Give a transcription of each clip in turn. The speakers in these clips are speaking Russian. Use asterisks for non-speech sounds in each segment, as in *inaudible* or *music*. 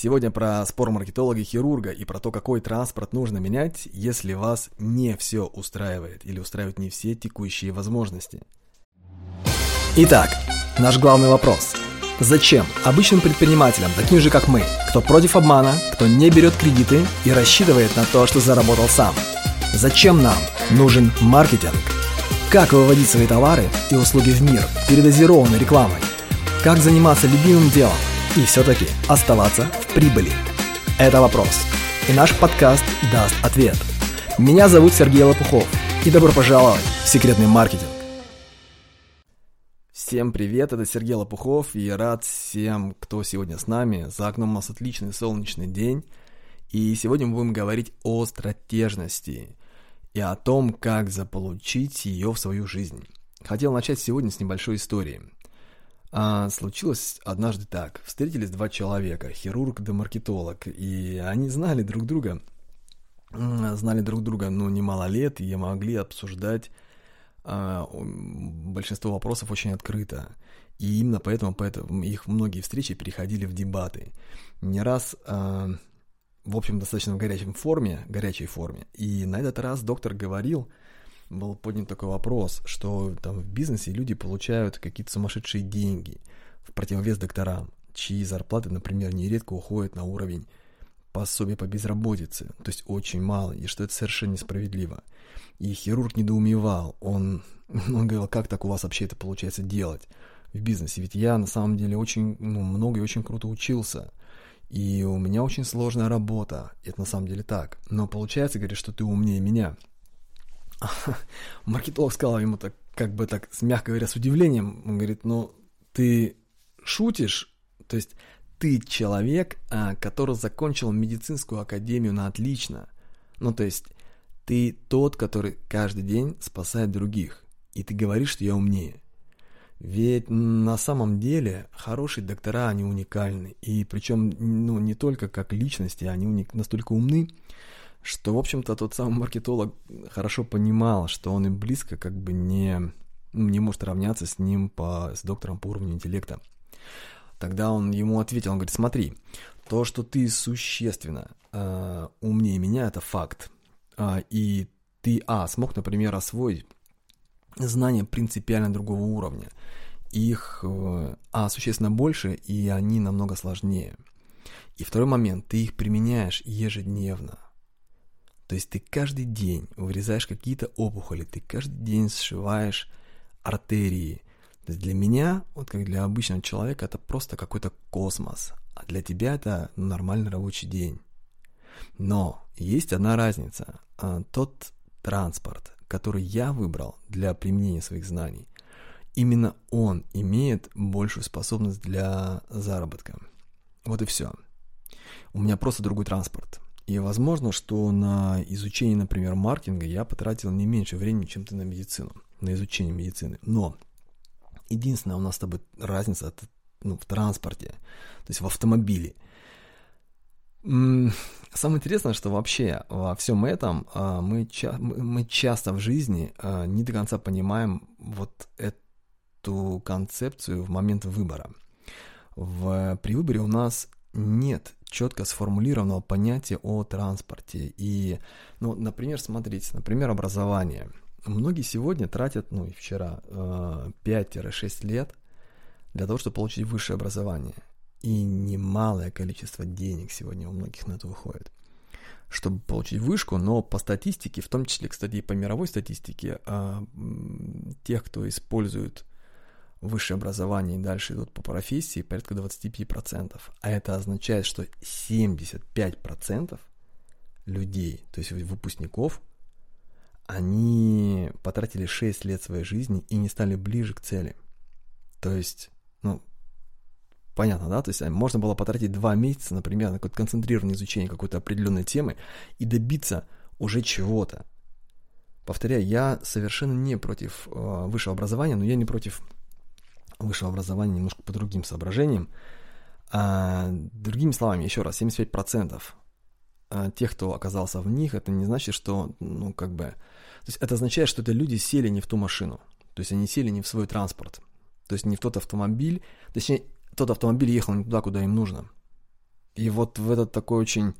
Сегодня про спор маркетолога-хирурга и про то, какой транспорт нужно менять, если вас не все устраивает или устраивают не все текущие возможности. Итак, наш главный вопрос. Зачем обычным предпринимателям, таким же как мы, кто против обмана, кто не берет кредиты и рассчитывает на то, что заработал сам? Зачем нам нужен маркетинг? Как выводить свои товары и услуги в мир передозированной рекламой? Как заниматься любимым делом и все-таки оставаться в прибыли? Это вопрос. И наш подкаст даст ответ. Меня зовут Сергей Лопухов. И добро пожаловать в секретный маркетинг. Всем привет, это Сергей Лопухов, и я рад всем, кто сегодня с нами. За окном у нас отличный солнечный день, и сегодня мы будем говорить о стратежности и о том, как заполучить ее в свою жизнь. Хотел начать сегодня с небольшой истории. А, случилось однажды так. Встретились два человека, хирург да маркетолог, и они знали друг друга, знали друг друга, ну, немало лет, и могли обсуждать а, большинство вопросов очень открыто. И именно поэтому, поэтому их многие встречи переходили в дебаты. Не раз а, в общем, достаточно в горячем форме, горячей форме. И на этот раз доктор говорил, был поднят такой вопрос, что там в бизнесе люди получают какие-то сумасшедшие деньги в противовес докторам, чьи зарплаты, например, нередко уходят на уровень пособия по безработице, то есть очень мало, и что это совершенно несправедливо. И хирург недоумевал, он, *laughs* он говорил, как так у вас вообще это получается делать в бизнесе, ведь я на самом деле очень, ну, много и очень круто учился, и у меня очень сложная работа. Это на самом деле так. Но получается, говорит, что ты умнее меня. Маркетолог сказал ему так, как бы так, мягко говоря, с удивлением. Он говорит, ну, ты шутишь? То есть ты человек, а, который закончил медицинскую академию на отлично. Ну, то есть ты тот, который каждый день спасает других. И ты говоришь, что я умнее. Ведь на самом деле хорошие доктора, они уникальны. И причем ну, не только как личности, они уник... настолько умны, что, в общем-то, тот самый маркетолог хорошо понимал, что он и близко как бы не, ну, не может равняться с ним по, с доктором по уровню интеллекта. Тогда он ему ответил, он говорит, смотри, то, что ты существенно э, умнее меня, это факт. Э, и ты, а, смог, например, освоить знания принципиально другого уровня. Их, э, а, существенно больше, и они намного сложнее. И второй момент, ты их применяешь ежедневно. То есть ты каждый день вырезаешь какие-то опухоли, ты каждый день сшиваешь артерии. То есть для меня, вот как для обычного человека, это просто какой-то космос. А для тебя это нормальный рабочий день. Но есть одна разница. А, тот транспорт, который я выбрал для применения своих знаний, именно он имеет большую способность для заработка. Вот и все. У меня просто другой транспорт. И возможно, что на изучение, например, маркетинга я потратил не меньше времени, чем ты на медицину, на изучение медицины. Но единственная у нас с тобой разница это, ну, в транспорте, то есть в автомобиле – Самое интересное, что вообще во всем этом а, мы, ча- мы часто в жизни а, не до конца понимаем вот эту концепцию в момент выбора. В, при выборе у нас нет четко сформулированного понятия о транспорте. И, ну, например, смотрите, например, образование. Многие сегодня тратят, ну и вчера, 5-6 а, лет для того, чтобы получить высшее образование. И немалое количество денег сегодня у многих на это выходит чтобы получить вышку, но по статистике, в том числе, кстати, и по мировой статистике, а, тех, кто использует высшее образование и дальше идут по профессии, порядка 25%. А это означает, что 75% людей, то есть выпускников, они потратили 6 лет своей жизни и не стали ближе к цели. То есть, ну, Понятно, да? То есть э, можно было потратить два месяца, например, на какое-то концентрированное изучение какой-то определенной темы и добиться уже чего-то. Повторяю, я совершенно не против э, высшего образования, но я не против высшего образования немножко по другим соображениям. А, другими словами, еще раз, 75% э, тех, кто оказался в них, это не значит, что, ну, как бы... То есть это означает, что это люди сели не в ту машину. То есть они сели не в свой транспорт. То есть не в тот автомобиль. Точнее, тот автомобиль ехал не туда, куда им нужно. И вот в этот такой очень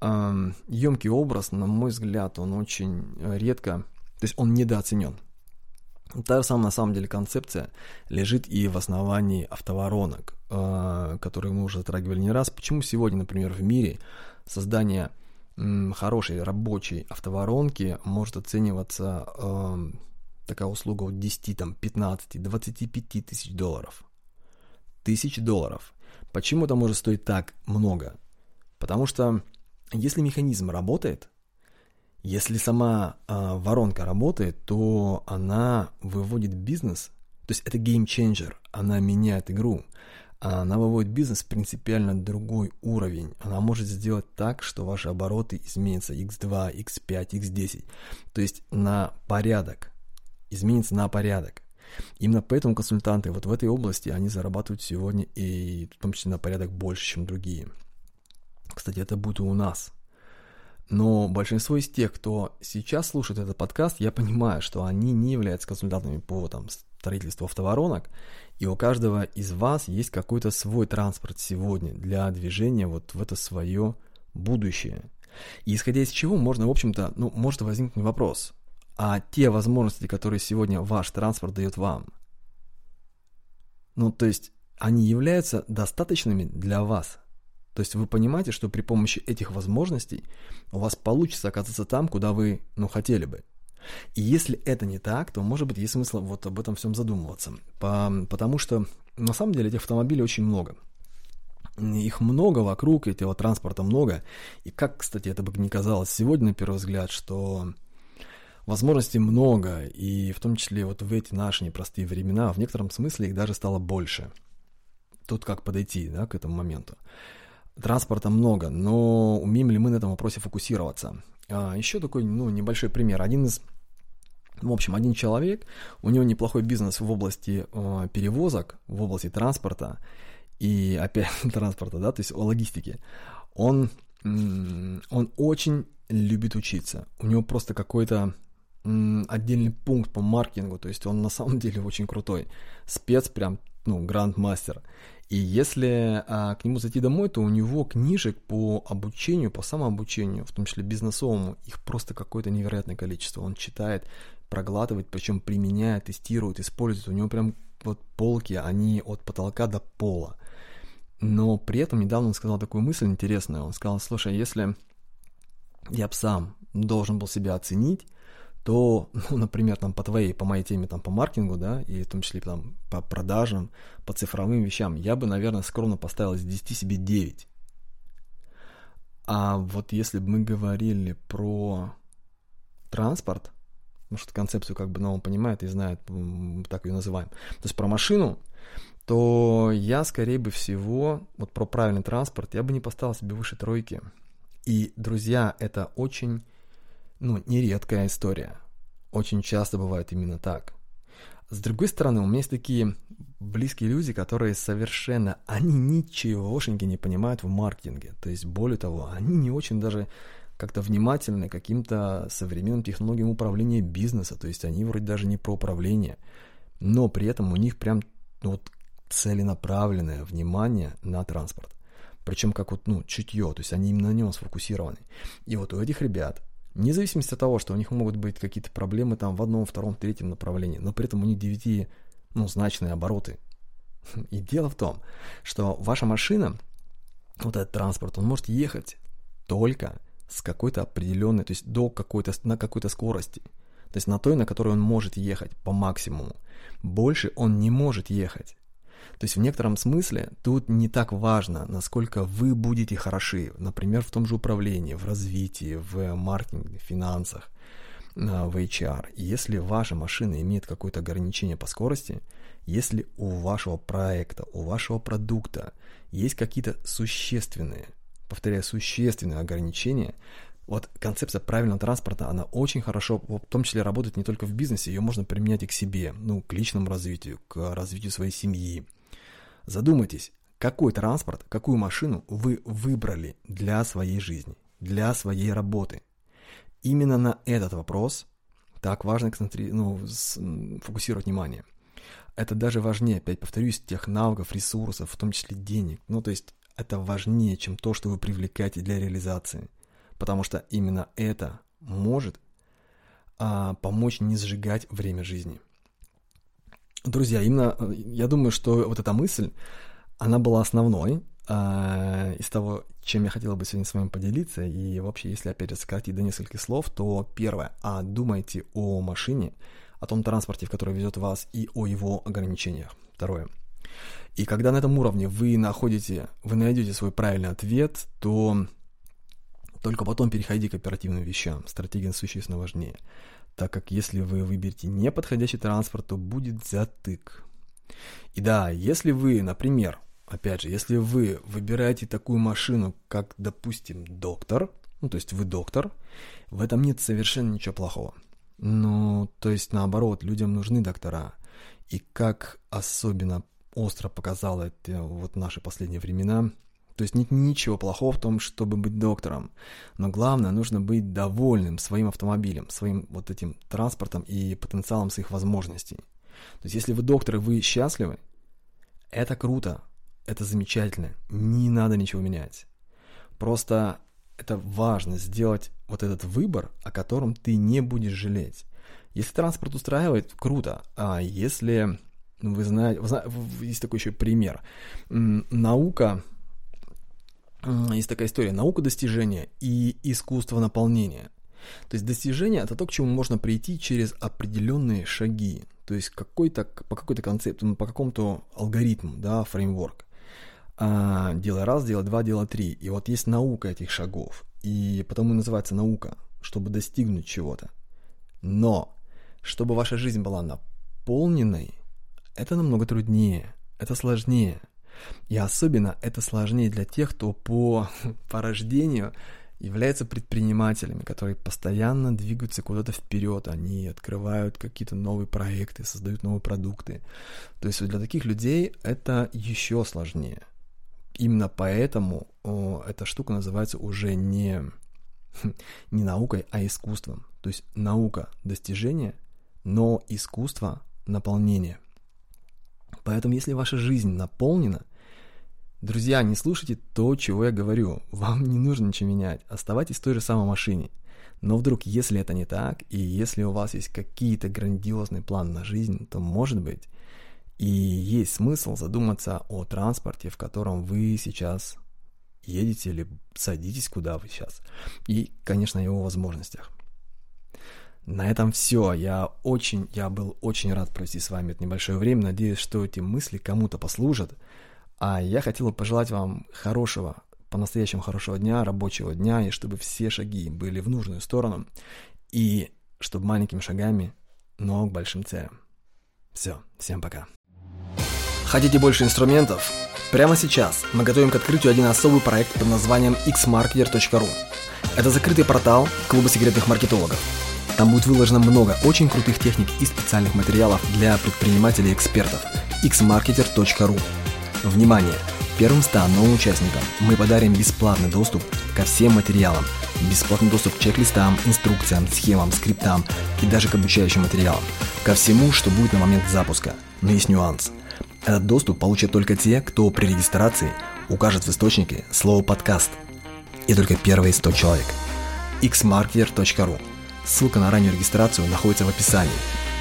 э, емкий образ, на мой взгляд, он очень редко, то есть он недооценен. Та же самая, на самом деле, концепция лежит и в основании автоворонок, э, которые мы уже затрагивали не раз. Почему сегодня, например, в мире создание хорошей рабочей автоворонки может оцениваться э, такая услуга от 10, там, 15, 25 тысяч долларов. Тысяч долларов. Почему это может стоить так много? Потому что если механизм работает, если сама э, воронка работает, то она выводит бизнес, то есть это геймченджер, она меняет игру, она выводит бизнес в принципиально другой уровень. Она может сделать так, что ваши обороты изменятся. x2, x5, x10, то есть на порядок, изменится на порядок. Именно поэтому консультанты вот в этой области, они зарабатывают сегодня и в том числе на порядок больше, чем другие. Кстати, это будет у нас – но большинство из тех, кто сейчас слушает этот подкаст, я понимаю, что они не являются консультантами по там, строительству автоворонок, и у каждого из вас есть какой-то свой транспорт сегодня для движения вот в это свое будущее. И исходя из чего можно, в общем-то, ну, может возникнуть вопрос, а те возможности, которые сегодня ваш транспорт дает вам, ну, то есть они являются достаточными для вас – то есть вы понимаете, что при помощи этих возможностей у вас получится оказаться там, куда вы, ну, хотели бы. И если это не так, то, может быть, есть смысл вот об этом всем задумываться. По, потому что, на самом деле, этих автомобилей очень много. Их много вокруг, этого транспорта много. И как, кстати, это бы не казалось сегодня, на первый взгляд, что возможностей много, и в том числе вот в эти наши непростые времена, в некотором смысле их даже стало больше. Тут как подойти да, к этому моменту. Транспорта много, но умеем ли мы на этом вопросе фокусироваться? А, еще такой, ну, небольшой пример. Один из в общем, один человек, у него неплохой бизнес в области э, перевозок, в области транспорта, и опять *laughs* транспорта, да, то есть логистики. Он, он очень любит учиться. У него просто какой-то отдельный пункт по маркетингу, то есть он на самом *laughs* деле очень крутой. Спец прям, ну, гранд-мастер. И если а, к нему зайти домой, то у него книжек по обучению, по самообучению, в том числе бизнесовому, их просто какое-то невероятное количество. Он читает, проглатывает, причем применяет, тестирует, использует. У него прям вот полки, они от потолка до пола. Но при этом недавно он сказал такую мысль интересную. Он сказал, слушай, если я бы сам должен был себя оценить, то, *laughs* ну, например, там по твоей, по моей теме, там по маркетингу, да, и в том числе там по продажам, по цифровым вещам, я бы, наверное, скромно поставил из 10 себе 9. А вот если бы мы говорили про транспорт, потому что концепцию как бы, он понимает и знает, так ее называем, то есть про машину, то я, скорее бы всего, вот про правильный транспорт, я бы не поставил себе выше тройки. И, друзья, это очень ну, нередкая история. Очень часто бывает именно так. С другой стороны, у меня есть такие близкие люди, которые совершенно, они ничегошеньки не понимают в маркетинге. То есть, более того, они не очень даже как-то внимательны каким-то современным технологиям управления бизнеса. То есть, они вроде даже не про управление, но при этом у них прям ну, вот целенаправленное внимание на транспорт. Причем как вот, ну, чутье, то есть они именно на нем сфокусированы. И вот у этих ребят Вне зависимости от того, что у них могут быть какие-то проблемы там в одном, втором, третьем направлении, но при этом у них 9, ну, значные обороты. *laughs* И дело в том, что ваша машина, вот этот транспорт, он может ехать только с какой-то определенной, то есть до какой-то, на какой-то скорости. То есть на той, на которой он может ехать по максимуму. Больше он не может ехать. То есть в некотором смысле тут не так важно, насколько вы будете хороши, например, в том же управлении, в развитии, в маркетинге, в финансах, в HR. Если ваша машина имеет какое-то ограничение по скорости, если у вашего проекта, у вашего продукта есть какие-то существенные, повторяю, существенные ограничения, вот концепция правильного транспорта, она очень хорошо, в том числе работает не только в бизнесе, ее можно применять и к себе, ну, к личному развитию, к развитию своей семьи. Задумайтесь, какой транспорт, какую машину вы выбрали для своей жизни, для своей работы. Именно на этот вопрос так важно ну, фокусировать внимание. Это даже важнее, опять повторюсь, тех навыков, ресурсов, в том числе денег. Ну, то есть это важнее, чем то, что вы привлекаете для реализации. Потому что именно это может а, помочь не сжигать время жизни. Друзья, именно э, я думаю, что вот эта мысль, она была основной а, из того, чем я хотел бы сегодня с вами поделиться. И вообще, если опять сократить до нескольких слов, то первое, а думайте о машине, о том транспорте, в который везет вас, и о его ограничениях. Второе. И когда на этом уровне вы находите, вы найдете свой правильный ответ, то только потом переходите к оперативным вещам. Стратегия существенно важнее. Так как если вы выберете неподходящий транспорт, то будет затык. И да, если вы, например, опять же, если вы выбираете такую машину, как, допустим, доктор, ну, то есть вы доктор, в этом нет совершенно ничего плохого. Ну, то есть наоборот, людям нужны доктора. И как особенно остро показало это вот наши последние времена, то есть нет ничего плохого в том, чтобы быть доктором. Но главное, нужно быть довольным своим автомобилем, своим вот этим транспортом и потенциалом своих возможностей. То есть если вы доктор и вы счастливы, это круто, это замечательно, не надо ничего менять. Просто это важно сделать вот этот выбор, о котором ты не будешь жалеть. Если транспорт устраивает, круто. А если ну, вы знаете, вы знаете, есть такой еще пример. Наука, есть такая история, наука достижения и искусство наполнения. То есть достижение это то, к чему можно прийти через определенные шаги, то есть какой-то, по какой-то концепту, по какому-то алгоритму, да, фреймворк а, делай раз, делай два, делай три. И вот есть наука этих шагов. И потому и называется наука, чтобы достигнуть чего-то. Но, чтобы ваша жизнь была наполненной, это намного труднее, это сложнее. И особенно это сложнее для тех, кто по, *laughs* по рождению является предпринимателями, которые постоянно двигаются куда-то вперед, они открывают какие-то новые проекты, создают новые продукты. То есть для таких людей это еще сложнее именно поэтому о, эта штука называется уже не, *laughs* не наукой, а искусством. То есть наука достижения, но искусство наполнения. Поэтому если ваша жизнь наполнена, друзья, не слушайте то, чего я говорю. Вам не нужно ничего менять. Оставайтесь в той же самой машине. Но вдруг, если это не так, и если у вас есть какие-то грандиозные планы на жизнь, то, может быть, и есть смысл задуматься о транспорте, в котором вы сейчас едете или садитесь, куда вы сейчас. И, конечно, его возможностях. На этом все. Я очень, я был очень рад провести с вами это небольшое время. Надеюсь, что эти мысли кому-то послужат. А я хотел бы пожелать вам хорошего, по-настоящему хорошего дня, рабочего дня, и чтобы все шаги были в нужную сторону, и чтобы маленькими шагами, но к большим целям. Все, всем пока. Хотите больше инструментов? Прямо сейчас мы готовим к открытию один особый проект под названием xmarketer.ru. Это закрытый портал клуба секретных маркетологов. Там будет выложено много очень крутых техник и специальных материалов для предпринимателей и экспертов. xmarketer.ru Внимание! Первым 100 новым участникам мы подарим бесплатный доступ ко всем материалам, бесплатный доступ к чек-листам, инструкциям, схемам, скриптам и даже к обучающим материалам, ко всему, что будет на момент запуска. Но есть нюанс – этот доступ получат только те, кто при регистрации укажет в источнике слово «подкаст». И только первые 100 человек. xmarketer.ru Ссылка на раннюю регистрацию находится в описании.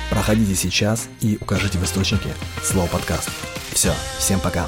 Проходите сейчас и укажите в источнике слово «подкаст». Все, всем пока.